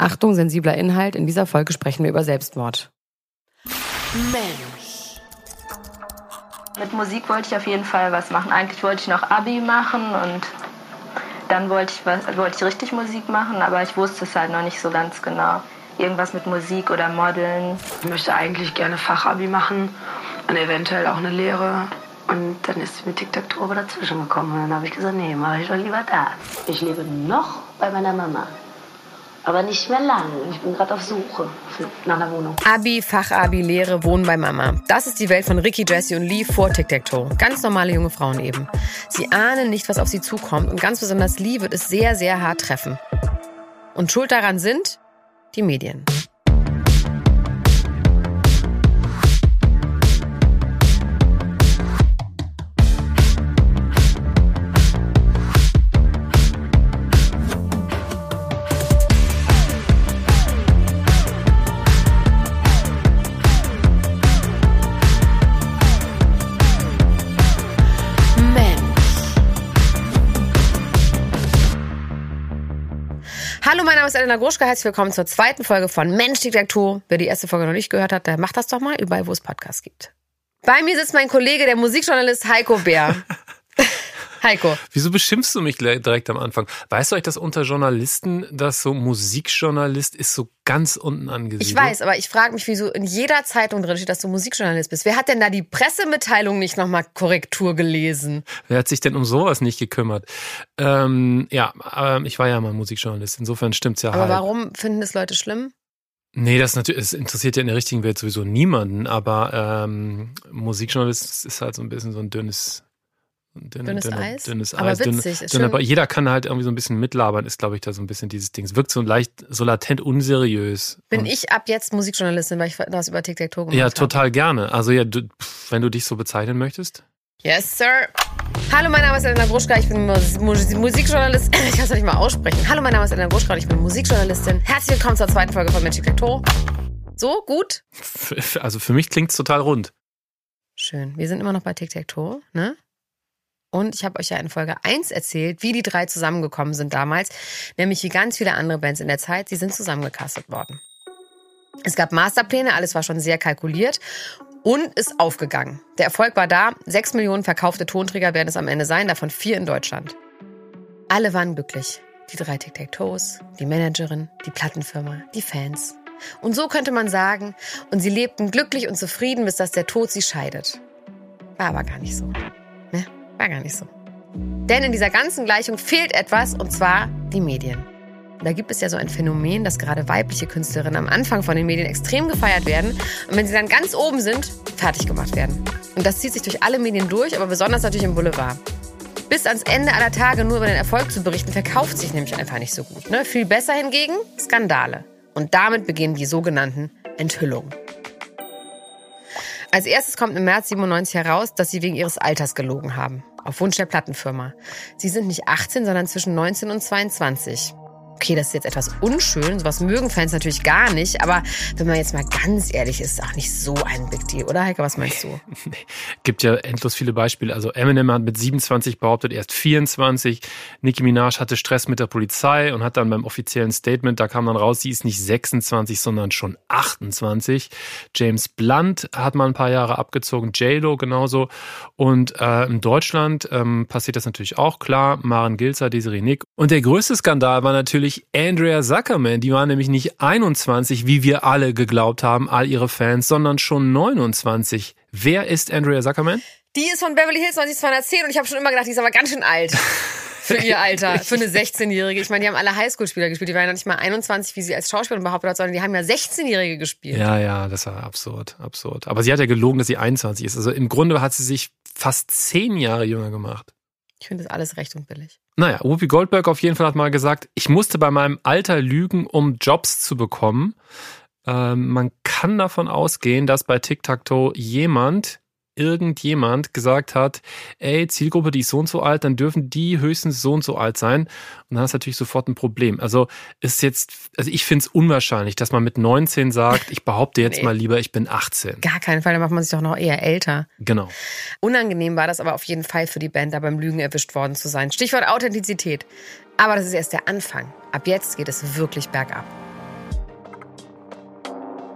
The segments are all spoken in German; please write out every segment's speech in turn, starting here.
Achtung, sensibler Inhalt. In dieser Folge sprechen wir über Selbstmord. Mensch. Mit Musik wollte ich auf jeden Fall was machen. Eigentlich wollte ich noch Abi machen und dann wollte ich, was, wollte ich richtig Musik machen, aber ich wusste es halt noch nicht so ganz genau. Irgendwas mit Musik oder Modeln. Ich möchte eigentlich gerne Fachabi machen und eventuell auch eine Lehre. Und dann ist Tic-Tac-Toe aber dazwischen gekommen. Und dann habe ich gesagt, nee, mache ich doch lieber da. Ich lebe noch bei meiner Mama. Aber nicht mehr lang. Ich bin gerade auf Suche nach einer Wohnung. Abi, Fachabi, Lehre, Wohnen bei Mama. Das ist die Welt von Ricky, Jessie und Lee vor Tic-Tac-Toe. Ganz normale junge Frauen eben. Sie ahnen nicht, was auf sie zukommt. Und ganz besonders Lee wird es sehr, sehr hart treffen. Und schuld daran sind die Medien. Ist Elena Gruschka. Herzlich willkommen zur zweiten Folge von Mensch Diktatur. Wer die erste Folge noch nicht gehört hat, der macht das doch mal überall, wo es Podcasts gibt. Bei mir sitzt mein Kollege, der Musikjournalist Heiko Bär. Heiko. Wieso beschimpfst du mich direkt am Anfang? Weißt du eigentlich, dass unter Journalisten das so Musikjournalist ist so ganz unten angesiedelt? Ich weiß, aber ich frage mich, wieso in jeder Zeitung drin steht, dass du Musikjournalist bist. Wer hat denn da die Pressemitteilung nicht nochmal Korrektur gelesen? Wer hat sich denn um sowas nicht gekümmert? Ähm, ja, äh, ich war ja mal Musikjournalist. Insofern stimmt's ja Aber halt. warum finden das Leute schlimm? Nee, das natürlich, es interessiert ja in der richtigen Welt sowieso niemanden, aber ähm, Musikjournalist ist halt so ein bisschen so ein dünnes Dünne, Dünnes dünne, Eis? Dünnes Aber Eis. witzig, dünne, ist dünne, aber jeder kann halt irgendwie so ein bisschen mitlabern, ist, glaube ich, da so ein bisschen dieses Ding. Es wirkt so leicht, so latent unseriös. Bin ich ab jetzt Musikjournalistin, weil ich das über Tic-Tac-Toe gemacht Ja, habe? total gerne. Also ja, du, wenn du dich so bezeichnen möchtest. Yes, Sir. Hallo, mein Name ist Elena Gruschka, ich bin Mus Mus Musikjournalistin. Ich kann es nicht mal aussprechen. Hallo, mein Name ist Elena Gruschka und ich bin Musikjournalistin. Herzlich willkommen zur zweiten Folge von Mensch Tic-Tac-Toe. So, gut? Also für mich klingt's total rund. Schön. Wir sind immer noch bei Tic-Tac-Toe, ne? Und ich habe euch ja in Folge 1 erzählt, wie die drei zusammengekommen sind damals. Nämlich wie ganz viele andere Bands in der Zeit. Sie sind zusammengecastet worden. Es gab Masterpläne, alles war schon sehr kalkuliert und ist aufgegangen. Der Erfolg war da. Sechs Millionen verkaufte Tonträger werden es am Ende sein, davon vier in Deutschland. Alle waren glücklich. Die drei Tic-Tac-Toes, die Managerin, die Plattenfirma, die Fans. Und so könnte man sagen, und sie lebten glücklich und zufrieden, bis dass der Tod sie scheidet. War aber gar nicht so. War gar nicht so. Denn in dieser ganzen Gleichung fehlt etwas, und zwar die Medien. Da gibt es ja so ein Phänomen, dass gerade weibliche Künstlerinnen am Anfang von den Medien extrem gefeiert werden und wenn sie dann ganz oben sind, fertig gemacht werden. Und das zieht sich durch alle Medien durch, aber besonders natürlich im Boulevard. Bis ans Ende aller Tage nur über den Erfolg zu berichten, verkauft sich nämlich einfach nicht so gut. Ne? Viel besser hingegen Skandale. Und damit beginnen die sogenannten Enthüllungen. Als erstes kommt im März 97 heraus, dass sie wegen ihres Alters gelogen haben. Auf Wunsch der Plattenfirma. Sie sind nicht 18, sondern zwischen 19 und 22. Okay, das ist jetzt etwas unschön, sowas mögen Fans natürlich gar nicht, aber wenn man jetzt mal ganz ehrlich ist, ist auch nicht so ein Big Deal, oder Heike, was meinst du? Gibt ja endlos viele Beispiele. Also Eminem hat mit 27 behauptet, erst 24. Nicki Minaj hatte Stress mit der Polizei und hat dann beim offiziellen Statement, da kam dann raus, sie ist nicht 26, sondern schon 28. James Blunt hat mal ein paar Jahre abgezogen, J-Lo genauso. Und äh, in Deutschland ähm, passiert das natürlich auch, klar. Maren Gilzer, Desiree Nick. Und der größte Skandal war natürlich Andrea Zuckerman. Die war nämlich nicht 21, wie wir alle geglaubt haben, all ihre Fans, sondern schon 29. Wer ist Andrea Zuckerman? Die ist von Beverly Hills 90210 und ich habe schon immer gedacht, die ist aber ganz schön alt. Für ihr Alter, für eine 16-Jährige. Ich meine, die haben alle Highschool-Spieler gespielt. Die waren ja nicht mal 21, wie sie als Schauspielerin behauptet hat, sondern die haben ja 16-Jährige gespielt. Ja, ja, das war absurd, absurd. Aber sie hat ja gelogen, dass sie 21 ist. Also im Grunde hat sie sich fast zehn Jahre jünger gemacht. Ich finde das alles recht und billig. Naja, Whoopi Goldberg auf jeden Fall hat mal gesagt, ich musste bei meinem Alter lügen, um Jobs zu bekommen. Ähm, man kann davon ausgehen, dass bei Tic-Tac-Toe jemand irgendjemand gesagt hat, ey, Zielgruppe, die ist so und so alt, dann dürfen die höchstens so und so alt sein. Und dann hast du natürlich sofort ein Problem. Also ist jetzt, also ich finde es unwahrscheinlich, dass man mit 19 sagt, ich behaupte jetzt nee. mal lieber, ich bin 18. Gar keinen Fall, dann macht man sich doch noch eher älter. Genau. Unangenehm war das aber auf jeden Fall für die Band, da beim Lügen erwischt worden zu sein. Stichwort Authentizität. Aber das ist erst der Anfang. Ab jetzt geht es wirklich bergab.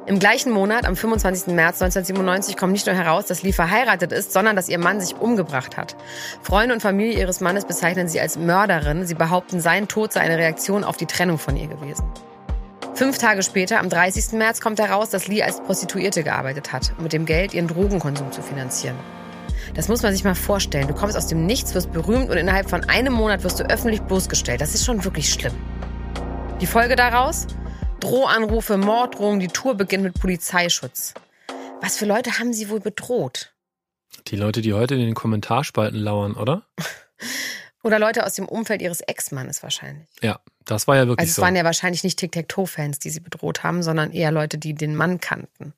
Im gleichen Monat, am 25. März 1997, kommt nicht nur heraus, dass Lee verheiratet ist, sondern dass ihr Mann sich umgebracht hat. Freunde und Familie ihres Mannes bezeichnen sie als Mörderin. Sie behaupten, sein Tod sei eine Reaktion auf die Trennung von ihr gewesen. Fünf Tage später, am 30. März, kommt heraus, dass Lee als Prostituierte gearbeitet hat, um mit dem Geld ihren Drogenkonsum zu finanzieren. Das muss man sich mal vorstellen. Du kommst aus dem Nichts, wirst berühmt und innerhalb von einem Monat wirst du öffentlich bloßgestellt. Das ist schon wirklich schlimm. Die Folge daraus? Drohanrufe, Morddrohungen, die Tour beginnt mit Polizeischutz. Was für Leute haben sie wohl bedroht? Die Leute, die heute in den Kommentarspalten lauern, oder? oder Leute aus dem Umfeld ihres Ex-Mannes wahrscheinlich. Ja, das war ja wirklich also es so. Es waren ja wahrscheinlich nicht Tic-Tac-Toe-Fans, die sie bedroht haben, sondern eher Leute, die den Mann kannten.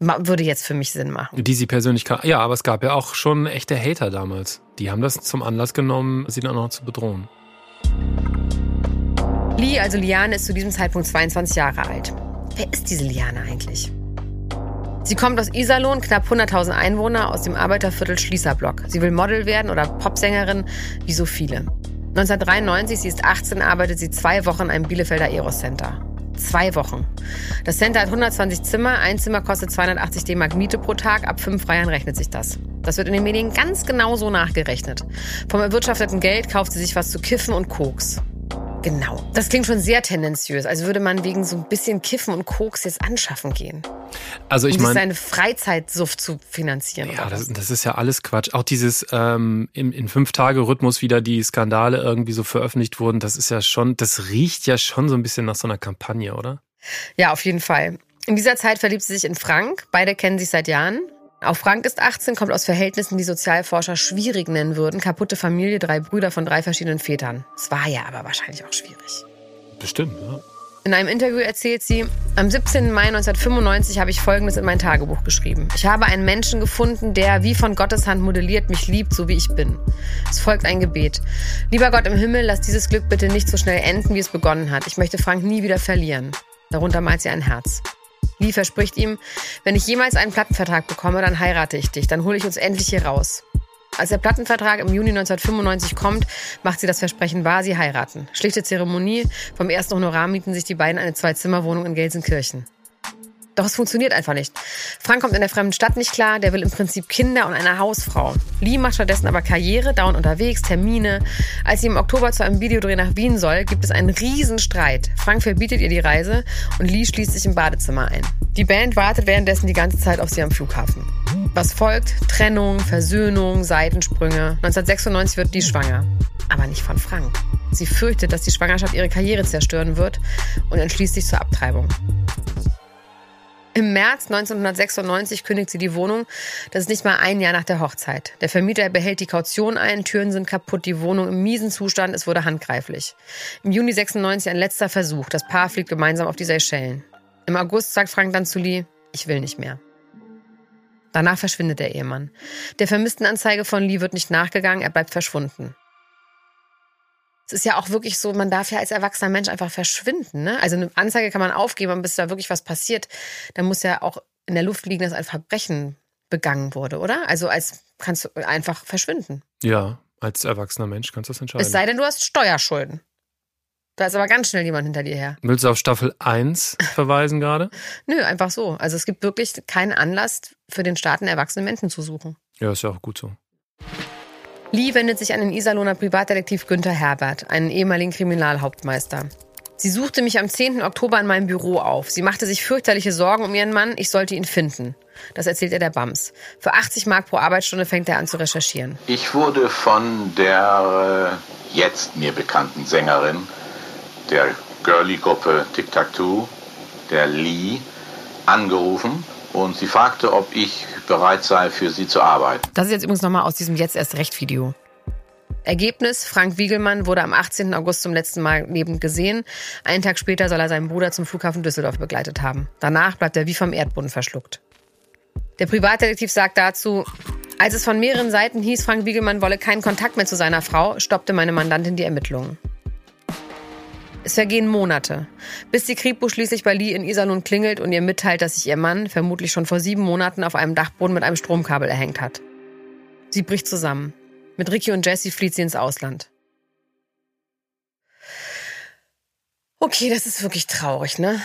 Würde jetzt für mich Sinn machen. Die sie persönlich kannten. Ja, aber es gab ja auch schon echte Hater damals. Die haben das zum Anlass genommen, sie dann auch noch zu bedrohen. Lee, also Liane, ist zu diesem Zeitpunkt 22 Jahre alt. Wer ist diese Liane eigentlich? Sie kommt aus Iserlohn, knapp 100.000 Einwohner, aus dem Arbeiterviertel Schließerblock. Sie will Model werden oder Popsängerin, wie so viele. 1993, sie ist 18, arbeitet sie zwei Wochen einem Bielefelder Aerocenter. Zwei Wochen. Das Center hat 120 Zimmer, ein Zimmer kostet 280 D-Mark Miete pro Tag, ab fünf Freiern rechnet sich das. Das wird in den Medien ganz genau so nachgerechnet. Vom erwirtschafteten Geld kauft sie sich was zu kiffen und Koks. Genau. Das klingt schon sehr tendenziös. Also würde man wegen so ein bisschen Kiffen und Koks jetzt anschaffen gehen. Also ich um meine, seine Freizeitsuft zu finanzieren. Ja, das, das, ist ja alles Quatsch. Auch dieses ähm, im, in fünf Tage Rhythmus wieder die Skandale irgendwie so veröffentlicht wurden. Das ist ja schon, das riecht ja schon so ein bisschen nach so einer Kampagne, oder? Ja, auf jeden Fall. In dieser Zeit verliebt sie sich in Frank. Beide kennen sich seit Jahren. Auch Frank ist 18, kommt aus Verhältnissen, die Sozialforscher schwierig nennen würden. Kaputte Familie, drei Brüder von drei verschiedenen Vätern. Es war ja aber wahrscheinlich auch schwierig. Bestimmt, ja. In einem Interview erzählt sie, am 17. Mai 1995 habe ich Folgendes in mein Tagebuch geschrieben. Ich habe einen Menschen gefunden, der wie von Gottes Hand modelliert mich liebt, so wie ich bin. Es folgt ein Gebet. Lieber Gott im Himmel, lass dieses Glück bitte nicht so schnell enden, wie es begonnen hat. Ich möchte Frank nie wieder verlieren. Darunter malt sie ein Herz. Lee verspricht ihm, wenn ich jemals einen Plattenvertrag bekomme, dann heirate ich dich, dann hole ich uns endlich hier raus. Als der Plattenvertrag im Juni 1995 kommt, macht sie das Versprechen wahr, sie heiraten. Schlichte Zeremonie, vom ersten Honorar mieten sich die beiden eine Zwei-Zimmer-Wohnung in Gelsenkirchen. Doch es funktioniert einfach nicht. Frank kommt in der fremden Stadt nicht klar, der will im Prinzip Kinder und eine Hausfrau. Lee macht stattdessen aber Karriere, dauernd unterwegs, Termine. Als sie im Oktober zu einem Videodreh nach Wien soll, gibt es einen Riesenstreit. Frank verbietet ihr die Reise und Lee schließt sich im Badezimmer ein. Die Band wartet währenddessen die ganze Zeit auf sie am Flughafen. Was folgt? Trennung, Versöhnung, Seitensprünge. 1996 wird Lee schwanger. Aber nicht von Frank. Sie fürchtet, dass die Schwangerschaft ihre Karriere zerstören wird und entschließt sich zur Abtreibung. Im März 1996 kündigt sie die Wohnung. Das ist nicht mal ein Jahr nach der Hochzeit. Der Vermieter behält die Kaution ein, Türen sind kaputt, die Wohnung im miesen Zustand, es wurde handgreiflich. Im Juni 96 ein letzter Versuch. Das Paar fliegt gemeinsam auf die Seychellen. Im August sagt Frank dann zu Lee, ich will nicht mehr. Danach verschwindet der Ehemann. Der Vermisstenanzeige von Lee wird nicht nachgegangen, er bleibt verschwunden es ist ja auch wirklich so, man darf ja als erwachsener Mensch einfach verschwinden. Ne? Also eine Anzeige kann man aufgeben, aber bis da wirklich was passiert, dann muss ja auch in der Luft liegen, dass ein Verbrechen begangen wurde, oder? Also als kannst du einfach verschwinden. Ja, als erwachsener Mensch kannst du das entscheiden. Es sei denn, du hast Steuerschulden. Da ist aber ganz schnell jemand hinter dir her. Willst du auf Staffel 1 verweisen gerade? Nö, einfach so. Also es gibt wirklich keinen Anlass für den Staat, einen erwachsenen Menschen zu suchen. Ja, ist ja auch gut so. Lee wendet sich an den Iserlohner Privatdetektiv Günther Herbert, einen ehemaligen Kriminalhauptmeister. Sie suchte mich am 10. Oktober in meinem Büro auf. Sie machte sich fürchterliche Sorgen um ihren Mann. Ich sollte ihn finden. Das erzählt er der Bams. Für 80 Mark pro Arbeitsstunde fängt er an zu recherchieren. Ich wurde von der äh, jetzt mir bekannten Sängerin der Girly-Gruppe Tic Tac Toe, der Lee, angerufen und sie fragte, ob ich bereit sei, für sie zu arbeiten. Das ist jetzt übrigens nochmal aus diesem Jetzt erst Recht Video. Ergebnis, Frank Wiegelmann wurde am 18. August zum letzten Mal lebend gesehen. Einen Tag später soll er seinen Bruder zum Flughafen Düsseldorf begleitet haben. Danach bleibt er wie vom Erdboden verschluckt. Der Privatdetektiv sagt dazu, als es von mehreren Seiten hieß, Frank Wiegelmann wolle keinen Kontakt mehr zu seiner Frau, stoppte meine Mandantin die Ermittlungen. Es vergehen Monate, bis die Kripo schließlich bei Lee in Iserlohn klingelt und ihr mitteilt, dass sich ihr Mann vermutlich schon vor sieben Monaten auf einem Dachboden mit einem Stromkabel erhängt hat. Sie bricht zusammen. Mit Ricky und Jesse flieht sie ins Ausland. Okay, das ist wirklich traurig, ne?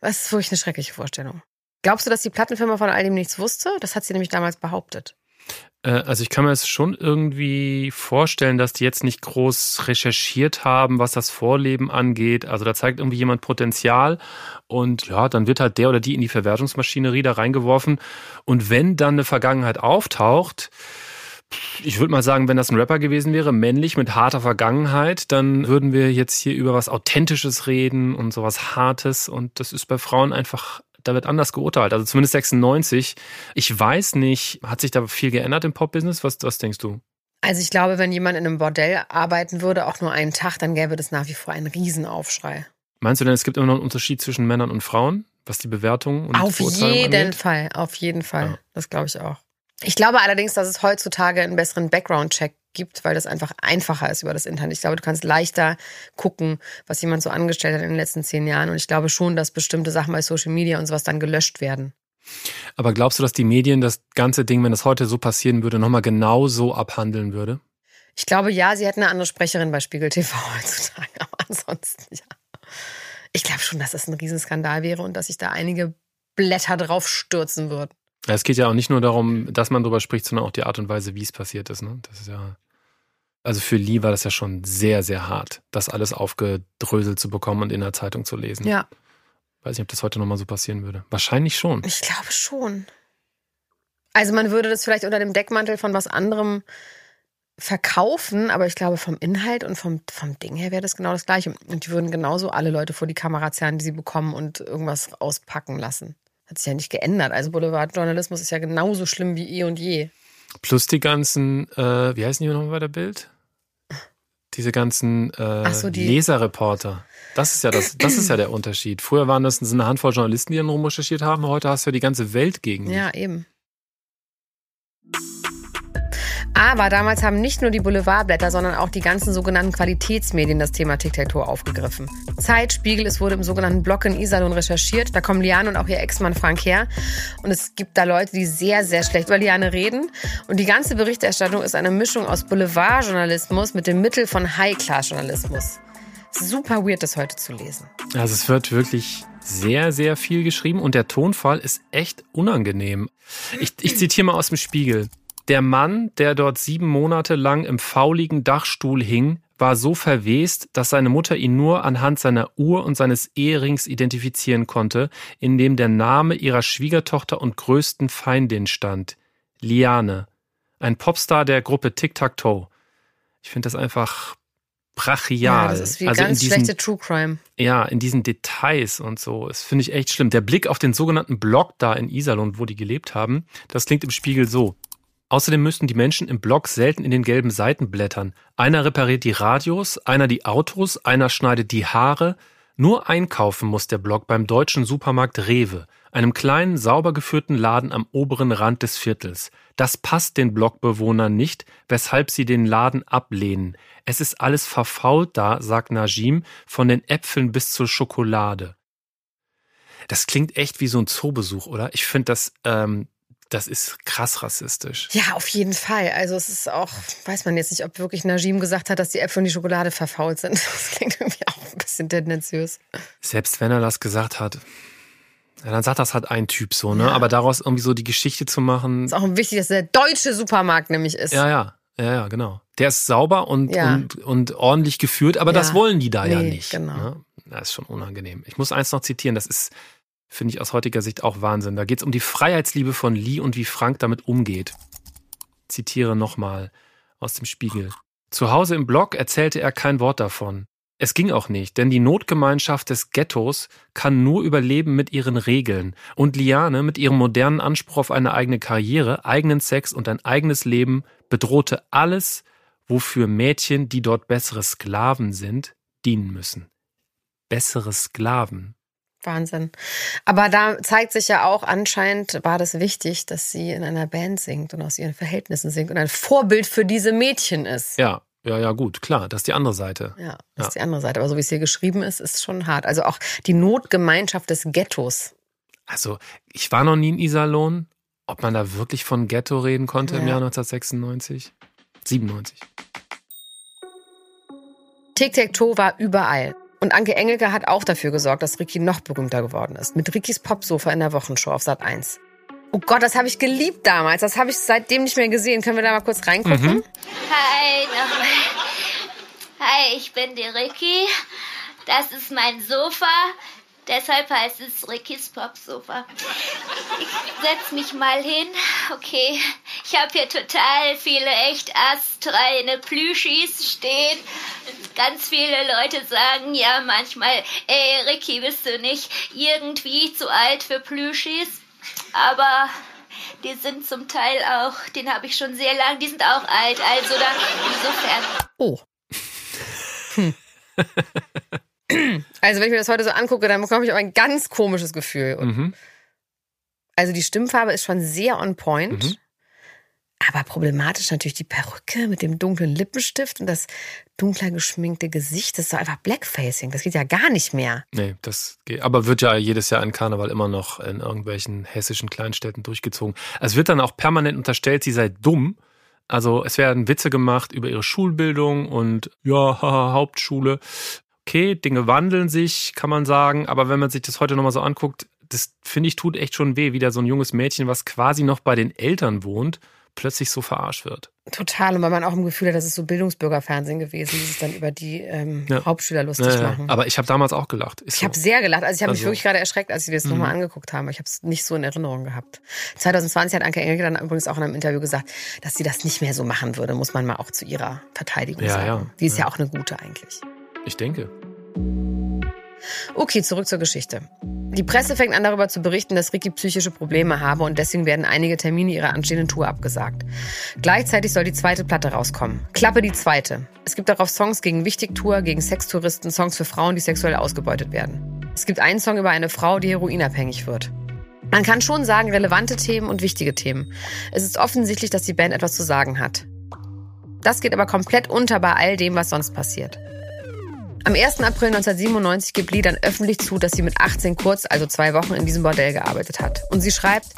Das ist wirklich eine schreckliche Vorstellung. Glaubst du, dass die Plattenfirma von all dem nichts wusste? Das hat sie nämlich damals behauptet. Äh, also ich kann mir das schon irgendwie vorstellen, dass die jetzt nicht groß recherchiert haben, was das Vorleben angeht. Also da zeigt irgendwie jemand Potenzial und ja, dann wird halt der oder die in die Verwertungsmaschinerie da reingeworfen. Und wenn dann eine Vergangenheit auftaucht, ich würde mal sagen, wenn das ein Rapper gewesen wäre, männlich mit harter Vergangenheit, dann würden wir jetzt hier über was Authentisches reden und sowas Hartes. Und das ist bei Frauen einfach, da wird anders geurteilt. Also zumindest 96. Ich weiß nicht, hat sich da viel geändert im Pop-Business? Was, was denkst du? Also ich glaube, wenn jemand in einem Bordell arbeiten würde, auch nur einen Tag, dann gäbe das nach wie vor einen Riesenaufschrei. Meinst du denn, es gibt immer noch einen Unterschied zwischen Männern und Frauen, was die Bewertung und Auf jeden angeht? Fall, auf jeden Fall. Ja. Das glaube ich auch. Ich glaube allerdings, dass es heutzutage einen besseren Background-Check gibt, weil das einfach einfacher ist über das Internet. Ich glaube, du kannst leichter gucken, was jemand so angestellt hat in den letzten zehn Jahren. Und ich glaube schon, dass bestimmte Sachen bei Social Media und sowas dann gelöscht werden. Aber glaubst du, dass die Medien das ganze Ding, wenn das heute so passieren würde, nochmal genau so abhandeln würde? Ich glaube ja, sie hätten eine andere Sprecherin bei Spiegel TV heutzutage, aber ansonsten ja. Ich glaube schon, dass das ein Riesenskandal wäre und dass sich da einige Blätter drauf stürzen würden. Es geht ja auch nicht nur darum, dass man darüber spricht, sondern auch die Art und Weise, wie es passiert ist. Ne? Das ist ja. Also für Lee war das ja schon sehr, sehr hart, das alles aufgedröselt zu bekommen und in der Zeitung zu lesen. Ja. Weiß nicht, ob das heute nochmal so passieren würde. Wahrscheinlich schon. Ich glaube schon. Also man würde das vielleicht unter dem Deckmantel von was anderem verkaufen, aber ich glaube, vom Inhalt und vom, vom Ding her wäre das genau das Gleiche. Und die würden genauso alle Leute vor die Kamera zerren, die sie bekommen und irgendwas auspacken lassen. Hat sich ja nicht geändert. Also Boulevardjournalismus ist ja genauso schlimm wie eh und je. Plus die ganzen, äh, wie heißen die nochmal bei der Bild? Diese ganzen äh, so, die Leserreporter. Das ist ja das, das ist ja der Unterschied. Früher waren das eine Handvoll Journalisten, die dann rumrecherchiert haben. Heute hast du ja die ganze Welt gegen dich. Ja, eben. Aber damals haben nicht nur die Boulevardblätter, sondern auch die ganzen sogenannten Qualitätsmedien das Thema Tic-Tac-Toe aufgegriffen. Zeit, Spiegel, es wurde im sogenannten Blog in Iserlohn recherchiert. Da kommen Liane und auch ihr Ex-Mann Frank her. Und es gibt da Leute, die sehr, sehr schlecht über Liane reden. Und die ganze Berichterstattung ist eine Mischung aus Boulevardjournalismus mit dem Mittel von High-Class-Journalismus. Super weird, das heute zu lesen. Also es wird wirklich sehr, sehr viel geschrieben und der Tonfall ist echt unangenehm. Ich, ich zitiere mal aus dem Spiegel. Der Mann, der dort sieben Monate lang im fauligen Dachstuhl hing, war so verwest, dass seine Mutter ihn nur anhand seiner Uhr und seines Eherings identifizieren konnte, in dem der Name ihrer Schwiegertochter und größten Feindin stand. Liane. Ein Popstar der Gruppe Tic Tac Toe. Ich finde das einfach brachial. Ja, das ist wie also ganz diesen, schlechte True Crime. Ja, in diesen Details und so. Das finde ich echt schlimm. Der Blick auf den sogenannten Block da in Iserlohn, wo die gelebt haben, das klingt im Spiegel so. Außerdem müssten die Menschen im Block selten in den gelben Seiten blättern. Einer repariert die Radios, einer die Autos, einer schneidet die Haare. Nur einkaufen muss der Block beim deutschen Supermarkt Rewe, einem kleinen, sauber geführten Laden am oberen Rand des Viertels. Das passt den Blockbewohnern nicht, weshalb sie den Laden ablehnen. Es ist alles verfault da, sagt Najim, von den Äpfeln bis zur Schokolade. Das klingt echt wie so ein Zoobesuch, oder? Ich finde das ähm, das ist krass rassistisch. Ja, auf jeden Fall. Also es ist auch, weiß man jetzt nicht, ob wirklich Najim gesagt hat, dass die Äpfel und die Schokolade verfault sind. Das klingt irgendwie auch ein bisschen tendenziös. Selbst wenn er das gesagt hat, ja, dann sagt das halt ein Typ so, ne? Ja. Aber daraus irgendwie so die Geschichte zu machen. Ist auch wichtig, dass der deutsche Supermarkt nämlich ist. Ja, ja. Ja, ja, genau. Der ist sauber und, ja. und, und ordentlich geführt, aber das wollen die da nee, ja nicht. Genau. Ne? Das ist schon unangenehm. Ich muss eins noch zitieren, das ist Finde ich aus heutiger Sicht auch Wahnsinn. Da geht es um die Freiheitsliebe von Lee und wie Frank damit umgeht. Zitiere nochmal aus dem Spiegel. Zu Hause im Blog erzählte er kein Wort davon. Es ging auch nicht, denn die Notgemeinschaft des Ghettos kann nur überleben mit ihren Regeln. Und Liane mit ihrem modernen Anspruch auf eine eigene Karriere, eigenen Sex und ein eigenes Leben bedrohte alles, wofür Mädchen, die dort bessere Sklaven sind, dienen müssen. Bessere Sklaven. Wahnsinn. Aber da zeigt sich ja auch, anscheinend war das wichtig, dass sie in einer Band singt und aus ihren Verhältnissen singt und ein Vorbild für diese Mädchen ist. Ja, ja, ja, gut, klar, das ist die andere Seite. Ja, das ja. ist die andere Seite. Aber so wie es hier geschrieben ist, ist schon hart. Also auch die Notgemeinschaft des Ghettos. Also, ich war noch nie in Iserlohn. Ob man da wirklich von Ghetto reden konnte ja. im Jahr 1996? 97. Tic-Tac-Toe war überall. Und Anke Engelke hat auch dafür gesorgt, dass Ricky noch berühmter geworden ist. Mit Rickys Popsofa in der Wochenshow auf Sat 1. Oh Gott, das habe ich geliebt damals. Das habe ich seitdem nicht mehr gesehen. Können wir da mal kurz reingucken? Mhm. Hi, nochmal. Hi, ich bin die Ricky. Das ist mein Sofa. Deshalb heißt es Rickys Popsofa. Ich setz mich mal hin. Okay, ich habe hier total viele echt astreine Plüschis stehen. Ganz viele Leute sagen ja manchmal, ey Ricky, bist du nicht irgendwie zu alt für Plüschis? Aber die sind zum Teil auch, den habe ich schon sehr lang, die sind auch alt. Also dann insofern. Oh. Hm. Also wenn ich mir das heute so angucke, dann bekomme ich auch ein ganz komisches Gefühl. Mhm. Also die Stimmfarbe ist schon sehr on point. Mhm. Aber problematisch natürlich die Perücke mit dem dunklen Lippenstift und das dunkler geschminkte Gesicht. Das ist doch einfach Blackfacing. Das geht ja gar nicht mehr. Nee, das geht. Aber wird ja jedes Jahr in Karneval immer noch in irgendwelchen hessischen Kleinstädten durchgezogen. Es wird dann auch permanent unterstellt, sie sei dumm. Also es werden Witze gemacht über ihre Schulbildung und ja, haha, Hauptschule okay, Dinge wandeln sich, kann man sagen, aber wenn man sich das heute nochmal so anguckt, das finde ich tut echt schon weh, wie da so ein junges Mädchen, was quasi noch bei den Eltern wohnt, plötzlich so verarscht wird. Total, und weil man auch im Gefühl hat, das ist so Bildungsbürgerfernsehen gewesen, die sich dann über die ähm, ja. Hauptschüler lustig ja, ja. machen. Aber ich habe damals auch gelacht. Ist ich so. habe sehr gelacht. Also ich habe also. mich wirklich gerade erschreckt, als ich das mhm. nochmal angeguckt habe. Ich habe es nicht so in Erinnerung gehabt. 2020 hat Anke Engelke dann übrigens auch in einem Interview gesagt, dass sie das nicht mehr so machen würde, muss man mal auch zu ihrer Verteidigung sagen. Die ist ja. auch eine gute eigentlich. Ich denke. Okay, zurück zur Geschichte. Die Presse fängt an darüber zu berichten, dass Ricky psychische Probleme habe und deswegen werden einige Termine ihrer anstehenden Tour abgesagt. Gleichzeitig soll die zweite Platte rauskommen. Klappe die zweite. Es gibt darauf Songs gegen Wichtigtour, gegen Sextouristen, Songs für Frauen, die sexuell ausgebeutet werden. Es gibt einen Song über eine Frau, die heroinabhängig wird. Man kann schon sagen, relevante Themen und wichtige Themen. Es ist offensichtlich, dass die Band etwas zu sagen hat. Das geht aber komplett unter bei all dem, was sonst passiert. Am 1. April 1997 gibt Lee dann öffentlich zu, dass sie mit 18 kurz, also zwei Wochen, in diesem Bordell gearbeitet hat. Und sie schreibt,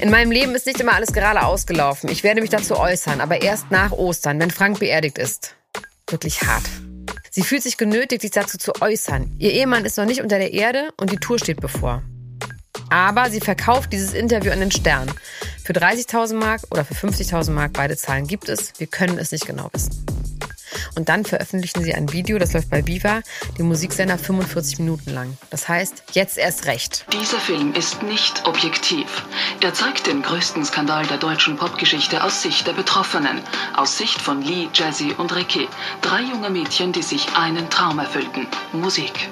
in meinem Leben ist nicht immer alles gerade ausgelaufen. Ich werde mich dazu äußern, aber erst nach Ostern, wenn Frank beerdigt ist. Wirklich hart. Sie fühlt sich genötigt, sich dazu zu äußern. Ihr Ehemann ist noch nicht unter der Erde und die Tour steht bevor. Aber sie verkauft dieses Interview an den Stern. Für 30.000 Mark oder für 50.000 Mark, beide Zahlen gibt es. Wir können es nicht genau wissen. Und dann veröffentlichen sie ein Video, das läuft bei Viva, dem Musiksender 45 Minuten lang. Das heißt, jetzt erst recht. Dieser Film ist nicht objektiv. Er zeigt den größten Skandal der deutschen Popgeschichte aus Sicht der Betroffenen. Aus Sicht von Lee, Jazzy und Ricky. Drei junge Mädchen, die sich einen Traum erfüllten. Musik.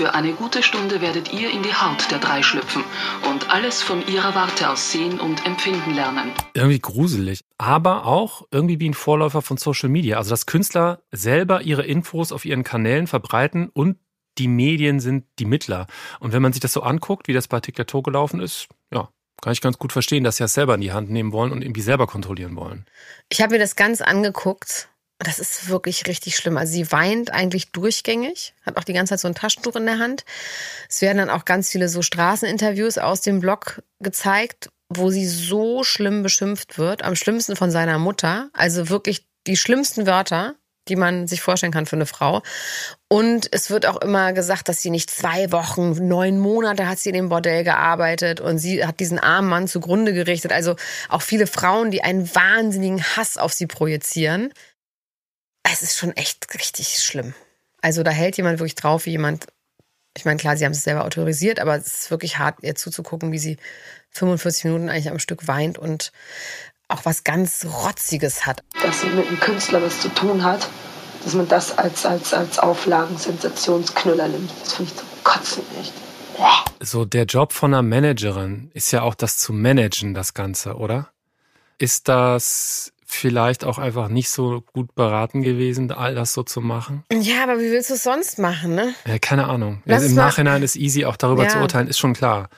Für eine gute Stunde werdet ihr in die Haut der drei schlüpfen und alles von ihrer Warte aus sehen und empfinden lernen. Irgendwie gruselig, aber auch irgendwie wie ein Vorläufer von Social Media. Also, dass Künstler selber ihre Infos auf ihren Kanälen verbreiten und die Medien sind die Mittler. Und wenn man sich das so anguckt, wie das bei TikTok gelaufen ist, ja, kann ich ganz gut verstehen, dass sie das selber in die Hand nehmen wollen und irgendwie selber kontrollieren wollen. Ich habe mir das ganz angeguckt das ist wirklich richtig schlimm. Also sie weint eigentlich durchgängig, hat auch die ganze Zeit so ein Taschentuch in der Hand. Es werden dann auch ganz viele so Straßeninterviews aus dem Blog gezeigt, wo sie so schlimm beschimpft wird. Am schlimmsten von seiner Mutter. Also wirklich die schlimmsten Wörter, die man sich vorstellen kann für eine Frau. Und es wird auch immer gesagt, dass sie nicht zwei Wochen, neun Monate hat sie in dem Bordell gearbeitet und sie hat diesen armen Mann zugrunde gerichtet. Also auch viele Frauen, die einen wahnsinnigen Hass auf sie projizieren es ist schon echt richtig schlimm. Also da hält jemand wirklich drauf, wie jemand, ich meine, klar, sie haben es selber autorisiert, aber es ist wirklich hart, ihr zuzugucken, wie sie 45 Minuten eigentlich am Stück weint und auch was ganz Rotziges hat. Dass sie mit einem Künstler was zu tun hat, dass man das als, als, als Auflagen Sensationsknüller nimmt, das finde ich zum Kotzen echt. so der Job von einer Managerin ist ja auch das zu managen, das Ganze, oder? Ist das vielleicht auch einfach nicht so gut beraten gewesen, all das so zu machen? Ja, aber wie willst du es sonst machen, ne? Ja, keine Ahnung. Lass Im Nachhinein ist easy, auch darüber Ja. zu urteilen, ist schon klar.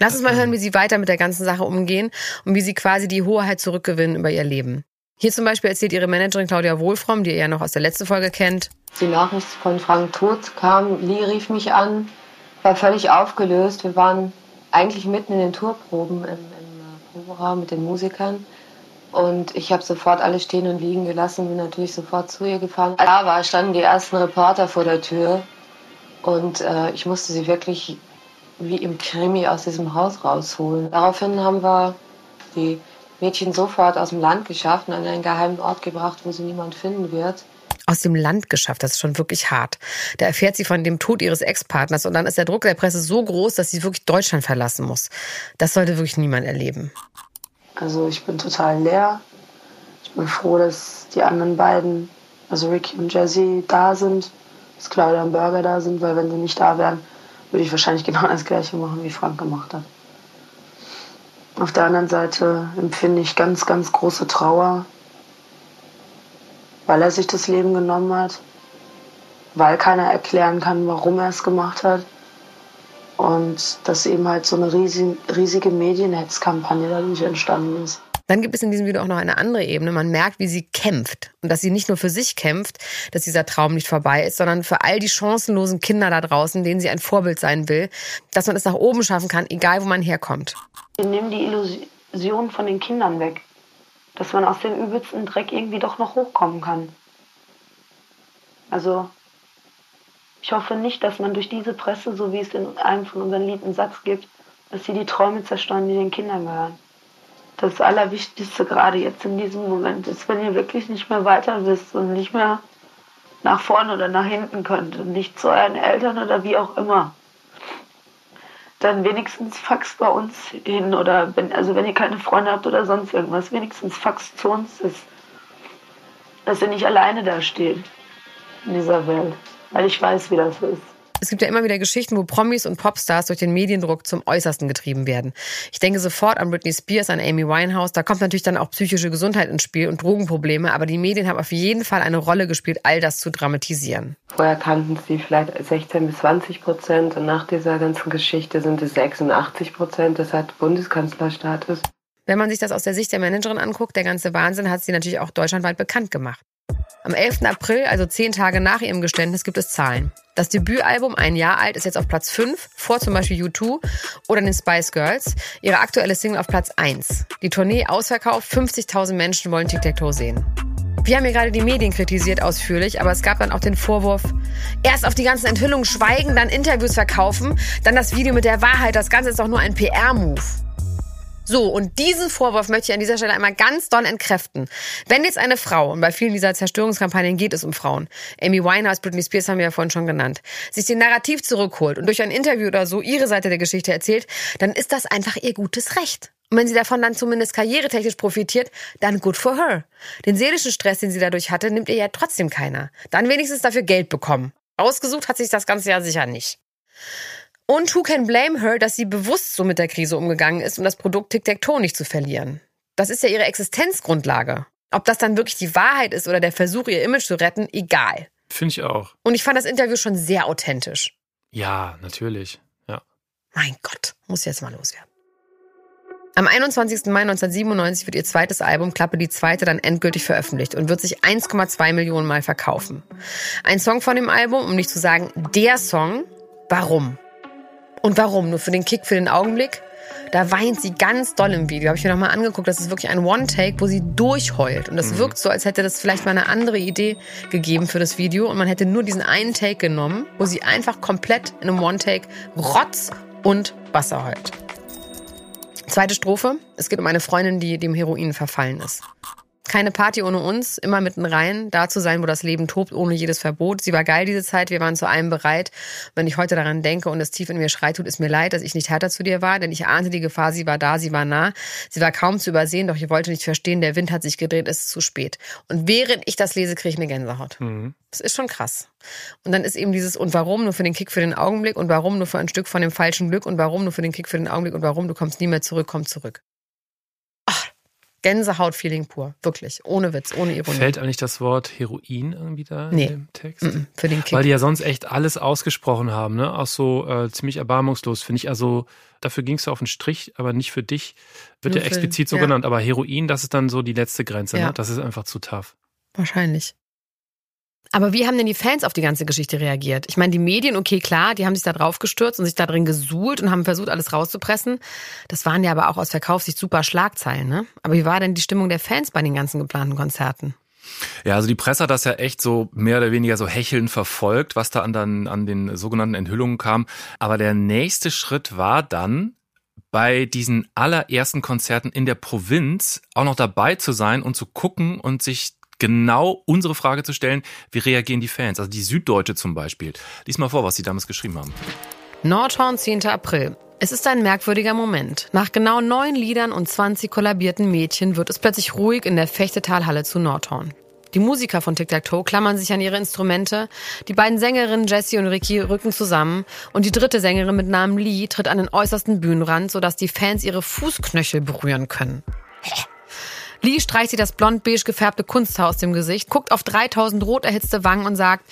Lass uns mal hören, wie sie weiter mit der ganzen Sache umgehen und wie sie quasi die Hoheit zurückgewinnen über ihr Leben. Hier zum Beispiel erzählt ihre Managerin Claudia Wohlfromm, die ihr ja noch aus der letzten Folge kennt. Die Nachricht von Frank Tod kam, Lee rief mich an, war völlig aufgelöst. Wir waren eigentlich mitten in den Tourproben im, im äh, Proberaum mit den Musikern. Und ich habe sofort alles stehen und liegen gelassen, bin natürlich sofort zu ihr gefahren. Da war, standen die ersten Reporter vor der Tür und äh, ich musste sie wirklich wie im Krimi aus diesem Haus rausholen. Daraufhin haben wir die Mädchen sofort aus dem Land geschafft und an einen geheimen Ort gebracht, wo sie niemand finden wird. Aus dem Land geschafft, das ist schon wirklich hart. Da erfährt sie von dem Tod ihres Ex-Partners und dann ist der Druck der Presse so groß, dass sie wirklich Deutschland verlassen muss. Das sollte wirklich niemand erleben. Also ich bin total leer. Ich bin froh, dass die anderen beiden, also Ricky und Jazzy, da sind, dass Claudia und Burger da sind, weil wenn sie nicht da wären, würde ich wahrscheinlich genau das gleiche machen, wie Frank gemacht hat. Auf der anderen Seite empfinde ich ganz, ganz große Trauer, weil er sich das Leben genommen hat, weil keiner erklären kann, warum er es gemacht hat. Und dass eben halt so eine riesige, riesige Medienhetzkampagne dadurch entstanden ist. Dann gibt es in diesem Video auch noch eine andere Ebene. Man merkt, wie sie kämpft. Und dass sie nicht nur für sich kämpft, dass dieser Traum nicht vorbei ist, sondern für all die chancenlosen Kinder da draußen, denen sie ein Vorbild sein will, dass man es nach oben schaffen kann, egal wo man herkommt. Wir nehmen die Illusion von den Kindern weg. Dass man aus dem übelsten Dreck irgendwie doch noch hochkommen kann. Also, ich hoffe nicht, dass man durch diese Presse, so wie es in einem von unseren Lied Satz gibt, dass sie die Träume zerstören, die den Kindern gehören. Das Allerwichtigste gerade jetzt in diesem Moment ist, wenn ihr wirklich nicht mehr weiter wisst und nicht mehr nach vorne oder nach hinten könnt und nicht zu euren Eltern oder wie auch immer, dann wenigstens faxt bei uns hin oder wenn, also wenn ihr keine Freunde habt oder sonst irgendwas, wenigstens faxt zu uns, dass, dass ihr nicht alleine da steht in dieser Welt. Weil ich weiß, wie das ist. Es gibt ja immer wieder Geschichten, wo Promis und Popstars durch den Mediendruck zum Äußersten getrieben werden. Ich denke sofort an Britney Spears, an Amy Winehouse. Da kommt natürlich dann auch psychische Gesundheit ins Spiel und Drogenprobleme. Aber die Medien haben auf jeden Fall eine Rolle gespielt, all das zu dramatisieren. Vorher kannten sie vielleicht 16 bis 20 Prozent und nach dieser ganzen Geschichte sind es 86 Prozent. Das hat Bundeskanzlerstatus. Wenn man sich das aus der Sicht der Managerin anguckt, der ganze Wahnsinn hat sie natürlich auch deutschlandweit bekannt gemacht. Am 11. April, also zehn Tage nach ihrem Geständnis, gibt es Zahlen. Das Debütalbum, ein Jahr alt, ist jetzt auf Platz 5, vor zum Beispiel U2 oder den Spice Girls. Ihre aktuelle Single auf Platz 1. Die Tournee ausverkauft, 50.000 Menschen wollen Tic-Tac-Toe sehen. Wir haben hier gerade die Medien kritisiert ausführlich, aber es gab dann auch den Vorwurf, erst auf die ganzen Enthüllungen schweigen, dann Interviews verkaufen, dann das Video mit der Wahrheit, das Ganze ist doch nur ein PR-Move. So, und diesen Vorwurf möchte ich an dieser Stelle einmal ganz doll entkräften. Wenn jetzt eine Frau, und bei vielen dieser Zerstörungskampagnen geht es um Frauen, Amy Winehouse, Britney Spears haben wir ja vorhin schon genannt, sich den Narrativ zurückholt und durch ein Interview oder so ihre Seite der Geschichte erzählt, dann ist das einfach ihr gutes Recht. Und wenn sie davon dann zumindest karrieretechnisch profitiert, dann good for her. Den seelischen Stress, den sie dadurch hatte, nimmt ihr ja trotzdem keiner. Dann wenigstens dafür Geld bekommen. Ausgesucht hat sich das ganze ja sicher nicht. Und who can blame her, dass sie bewusst so mit der Krise umgegangen ist, um das Produkt Tic-Tac-Toe nicht zu verlieren? Das ist ja ihre Existenzgrundlage. Ob das dann wirklich die Wahrheit ist oder der Versuch, ihr Image zu retten, egal. Finde ich auch. Und ich fand das Interview schon sehr authentisch. Ja, natürlich. Ja. Mein Gott, muss jetzt mal loswerden. Am 21. Mai 1997 wird ihr zweites Album Klappe die zweite dann endgültig veröffentlicht und wird sich 1,2 Millionen Mal verkaufen. Ein Song von dem Album, um nicht zu sagen der Song, Warum? Und warum? Nur für den Kick, für den Augenblick? Da weint sie ganz doll im Video. Habe ich mir nochmal angeguckt. Das ist wirklich ein One-Take, wo sie durchheult. Und das wirkt so, als hätte das vielleicht mal eine andere Idee gegeben für das Video. Und man hätte nur diesen einen Take genommen, wo sie einfach komplett in einem One-Take Rotz und Wasser heult. Zweite Strophe. Es geht um eine Freundin, die dem Heroin verfallen ist. Keine Party ohne uns, immer mitten rein, da zu sein, wo das Leben tobt, ohne jedes Verbot. Sie war geil diese Zeit, wir waren zu allem bereit. Wenn ich heute daran denke und es tief in mir schreit, tut es mir leid, dass ich nicht härter zu dir war, denn ich ahnte die Gefahr, sie war da, sie war nah. Sie war kaum zu übersehen, doch ich wollte nicht verstehen, der Wind hat sich gedreht, es ist zu spät. Und während ich das lese, kriege ich eine Gänsehaut. Mhm. Das ist schon krass. Und dann ist eben dieses, und warum nur für den Kick für den Augenblick und warum nur für ein Stück von dem falschen Glück und warum nur für den Kick für den Augenblick und warum du kommst nie mehr zurück, komm zurück. Gänsehaut-Feeling pur. Wirklich. Ohne Witz, ohne Ironie. Fällt eigentlich das Wort Heroin irgendwie da Nee. in dem Text? Mm-mm, für den Kick. Weil die ja sonst echt alles ausgesprochen haben, ne? Auch so äh, ziemlich erbarmungslos, finde ich. Also dafür gingst du auf den Strich, aber nicht für dich. Wird Nur ja explizit so ja. genannt. Aber Heroin, das ist dann so die letzte Grenze, Ja. ne? Das ist einfach zu tough. Wahrscheinlich. Aber wie haben denn die Fans auf die ganze Geschichte reagiert? Ich meine, die Medien, okay, klar, die haben sich da drauf gestürzt und sich da drin gesuhlt und haben versucht, alles rauszupressen. Das waren ja aber auch aus Verkaufssicht super Schlagzeilen, ne? Aber wie war denn die Stimmung der Fans bei den ganzen geplanten Konzerten? Ja, also die Presse hat das ja echt so mehr oder weniger so hechelnd verfolgt, was da an, dann, an den sogenannten Enthüllungen kam. Aber der nächste Schritt war dann, bei diesen allerersten Konzerten in der Provinz auch noch dabei zu sein und zu gucken und sich genau unsere Frage zu stellen, wie reagieren die Fans? Also die Süddeutsche zum Beispiel. Lies mal vor, was sie damals geschrieben haben. Nordhorn, 10. April. Es ist ein merkwürdiger Moment. Nach genau neun Liedern und 20 kollabierten Mädchen wird es plötzlich ruhig in der Fechtetalhalle zu Nordhorn. Die Musiker von Tic Tac Toe klammern sich an ihre Instrumente. Die beiden Sängerinnen Jessie und Ricky rücken zusammen. Und die dritte Sängerin mit Namen Lee tritt an den äußersten Bühnenrand, sodass die Fans ihre Fußknöchel berühren können. Lee streicht sich das blond-beige gefärbte Kunsthaar aus dem Gesicht, guckt auf 3000 rot erhitzte Wangen und sagt,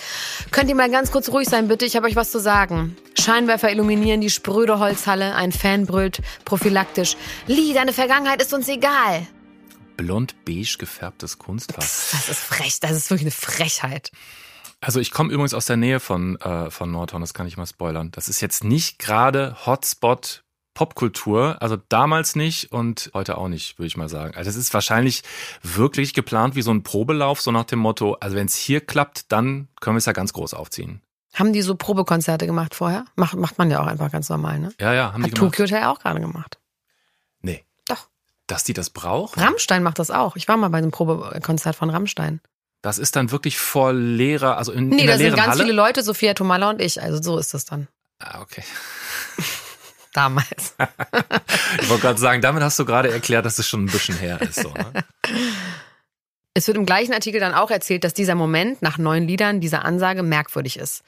könnt ihr mal ganz kurz ruhig sein, bitte, ich habe euch was zu sagen. Scheinwerfer illuminieren die spröde Holzhalle, ein Fan brüllt prophylaktisch, Lee, deine Vergangenheit ist uns egal. Blond-beige gefärbtes Kunsthaar. Das ist frech, das ist wirklich eine Frechheit. Also ich komme übrigens aus der Nähe von, äh, von Nordhorn, das kann ich mal spoilern. Das ist jetzt nicht gerade Hotspot Popkultur, also damals nicht und heute auch nicht, würde ich mal sagen. Also es ist wahrscheinlich wirklich geplant wie so ein Probelauf, so nach dem Motto, also wenn es hier klappt, dann können wir es ja ganz groß aufziehen. Haben die so Probekonzerte gemacht vorher? Macht, macht man ja auch einfach ganz normal, ne? Ja, ja, haben die Hat gemacht. Tokyo Hotel auch gerade gemacht. Nee. Doch. Dass die das brauchen? Rammstein macht das auch. Ich war mal bei einem Probekonzert von Rammstein. Das ist dann wirklich vor leerer, also in, Nee, in da der sind leeren ganz Halle? viele Leute, Sophia Tomala und ich. Also so ist das dann. Ah, okay. Damals. Ich wollte gerade sagen, damit hast du gerade erklärt, dass es schon ein bisschen her ist. So, ne? Es wird im gleichen Artikel dann auch erzählt, dass dieser Moment nach neun Liedern, dieser Ansage merkwürdig ist.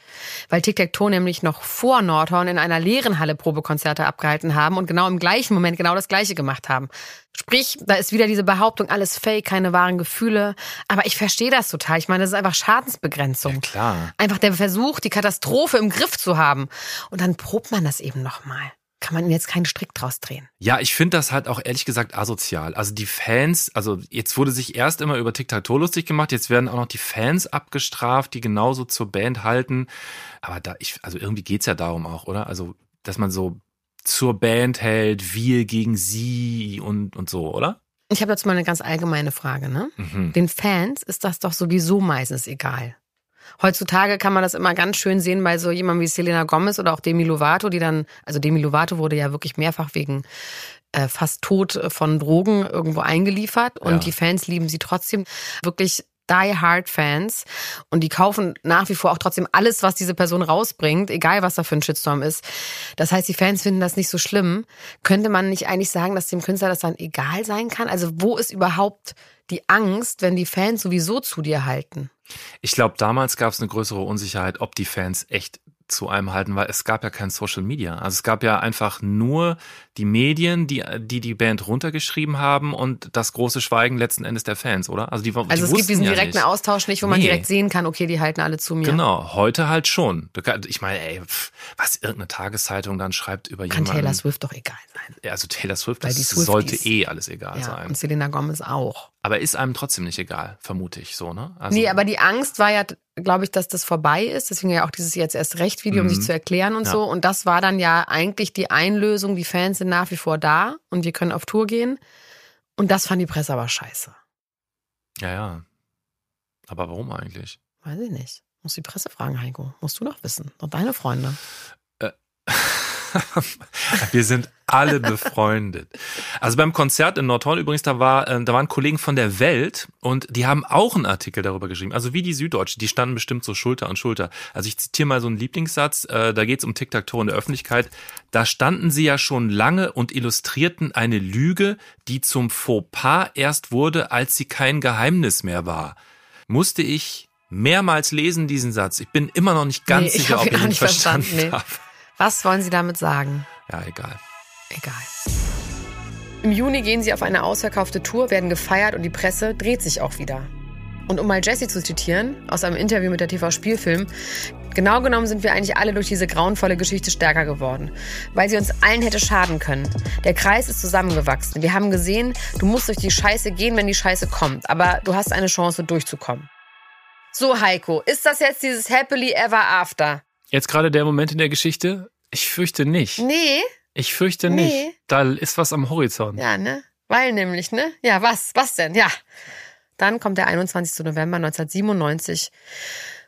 Weil Tic Tac Toe nämlich noch vor Nordhorn in einer leeren Halle Probekonzerte abgehalten haben und genau im gleichen Moment genau das Gleiche gemacht haben. Sprich, da ist wieder diese Behauptung, alles fake, keine wahren Gefühle. Aber ich verstehe das total. Ich meine, das ist einfach Schadensbegrenzung. Klar. Einfach der Versuch, die Katastrophe im Griff zu haben. Und dann probt man das eben nochmal. Kann man jetzt keinen Strick draus drehen. Ja, ich finde das halt auch ehrlich gesagt asozial. Also die Fans, also jetzt wurde sich erst immer über Tic-Tac-Toe lustig gemacht, jetzt werden auch noch die Fans abgestraft, die genauso zur Band halten. Aber da, ich, also irgendwie geht's ja darum auch, oder? Also, dass man so zur Band hält, wir gegen sie und, und so, oder? Ich habe dazu mal eine ganz allgemeine Frage, ne? Mhm. Den Fans ist das doch sowieso meistens egal. Heutzutage kann man das immer ganz schön sehen bei so jemandem wie Selena Gomez oder auch Demi Lovato, die dann, also Demi Lovato wurde ja wirklich mehrfach wegen äh, fast Tod von Drogen irgendwo eingeliefert und Ja. die Fans lieben sie trotzdem wirklich die Hard Fans und die kaufen nach wie vor auch trotzdem alles, was diese Person rausbringt, egal was da für ein Shitstorm ist. Das heißt, die Fans finden das nicht so schlimm. Könnte man nicht eigentlich sagen, dass dem Künstler das dann egal sein kann? Also wo ist überhaupt die Angst, wenn die Fans sowieso zu dir halten? Ich glaube, damals gab es eine größere Unsicherheit, ob die Fans echt zu einem halten, weil es gab ja kein Social Media. Also es gab ja einfach nur die Medien, die die, die Band runtergeschrieben haben und das große Schweigen letzten Endes der Fans, oder? Also die, die Also es gibt diesen ja direkten nicht. Austausch nicht, wo man Nee. direkt sehen kann, okay, die halten alle zu mir. Genau, heute halt schon. Kann- Ich meine, ey, was irgendeine Tageszeitung dann schreibt über Kann jemanden. Taylor Swift doch egal sein. Ja, also Taylor Swift, das die sollte eh alles egal Ja, sein. und Selena Gomez auch. Aber ist einem trotzdem nicht egal, vermute ich so, ne? Also, nee, aber die Angst war ja, glaube ich, dass das vorbei ist. Deswegen ja auch dieses jetzt erst recht Video, um Mhm. sich zu erklären und Ja. so. Und das war dann ja eigentlich die Einlösung. Die Fans sind nach wie vor da und wir können auf Tour gehen. Und das fand die Presse aber scheiße. Ja, ja. Aber warum eigentlich? Weiß ich nicht. Muss die Presse fragen, Heiko. Musst du doch wissen. Und deine Freunde. Wir sind alle befreundet. Also beim Konzert in Nordhorn übrigens, da war, äh, da waren Kollegen von der Welt und die haben auch einen Artikel darüber geschrieben. Also wie die Süddeutsche, die standen bestimmt so Schulter an Schulter. Also ich zitiere mal so einen Lieblingssatz, äh, da geht es um Tic-Tac-Toe in der Öffentlichkeit. Da standen sie ja schon lange und illustrierten eine Lüge, die zum Fauxpas erst wurde, als sie kein Geheimnis mehr war. Musste ich mehrmals lesen, diesen Satz. Ich bin immer noch nicht ganz Nee, ich sicher, ob ich ihn verstanden verstanden, nee. habe. Was wollen Sie damit sagen? Ja, egal. Egal. Im Juni gehen sie auf eine ausverkaufte Tour, werden gefeiert und die Presse dreht sich auch wieder. Und um mal Jessie zu zitieren, aus einem Interview mit der TV-Spielfilm, genau genommen sind wir eigentlich alle durch diese grauenvolle Geschichte stärker geworden, weil sie uns allen hätte schaden können. Der Kreis ist zusammengewachsen. Wir haben gesehen, du musst durch die Scheiße gehen, wenn die Scheiße kommt, aber du hast eine Chance durchzukommen. So, Heiko, ist das jetzt dieses Happily Ever After? Jetzt gerade der Moment in der Geschichte? Ich fürchte nicht. Nee, Ich fürchte Nee. nicht. Da ist was am Horizont. Ja, ne? Weil nämlich, ne? Ja, was? Was denn? Ja. Dann kommt der 21. November 1997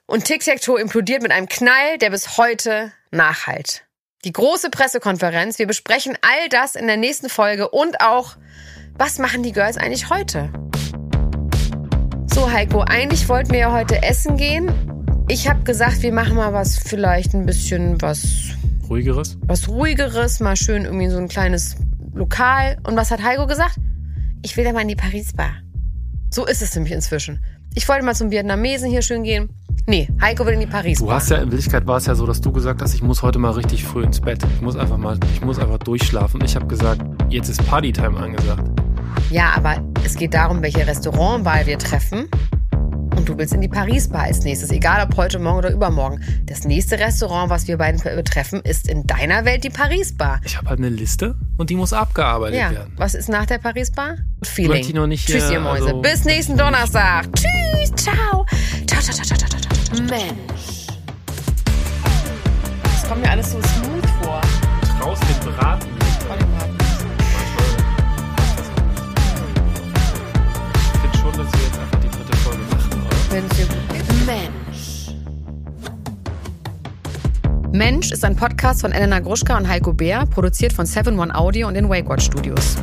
und Tic-Tac-Toe implodiert mit einem Knall, der bis heute nachhalt. Die große Pressekonferenz, wir besprechen all das in der nächsten Folge und auch, was machen die Girls eigentlich heute? So, Heiko, eigentlich wollten wir ja heute essen gehen. Ich habe gesagt, wir machen mal was, vielleicht ein bisschen was Ruhigeres? was ruhigeres, mal schön irgendwie so ein kleines Lokal. Und was hat Heiko gesagt? Ich will ja mal in die Paris-Bar. So ist es nämlich inzwischen. Ich wollte mal zum Vietnamesen hier schön gehen. Nee, Heiko will in die Du Paris-Bar. hast ja, in Wirklichkeit war es ja so, dass du gesagt hast, ich muss heute mal richtig früh ins Bett. Ich muss einfach mal, ich muss einfach durchschlafen. Ich habe gesagt, jetzt ist Partytime angesagt. Ja, aber es geht darum, welche Restaurantwahl wir treffen. Und du willst in die Paris-Bar als nächstes, egal ob heute, morgen oder übermorgen. Das nächste Restaurant, was wir beiden betreffen, ist in deiner Welt die Paris-Bar. Ich habe halt eine Liste und die muss abgearbeitet Ja, werden. was ist nach der Paris-Bar? Feeling. Ich noch nicht Tschüss, ihr Mäuse. also- Bis nächsten Donnerstag. Tschüss, ciao. Ciao, ciao, ciao, ciao, ciao, ciao, ciao. Mensch. Das kommt mir alles so smooth vor. Raus den Braten. Geht. Mensch. Mensch ist ein Podcast von Elena Gruschka und Heiko Bär, produziert von 7 One Audio und den Wakewatch Studios.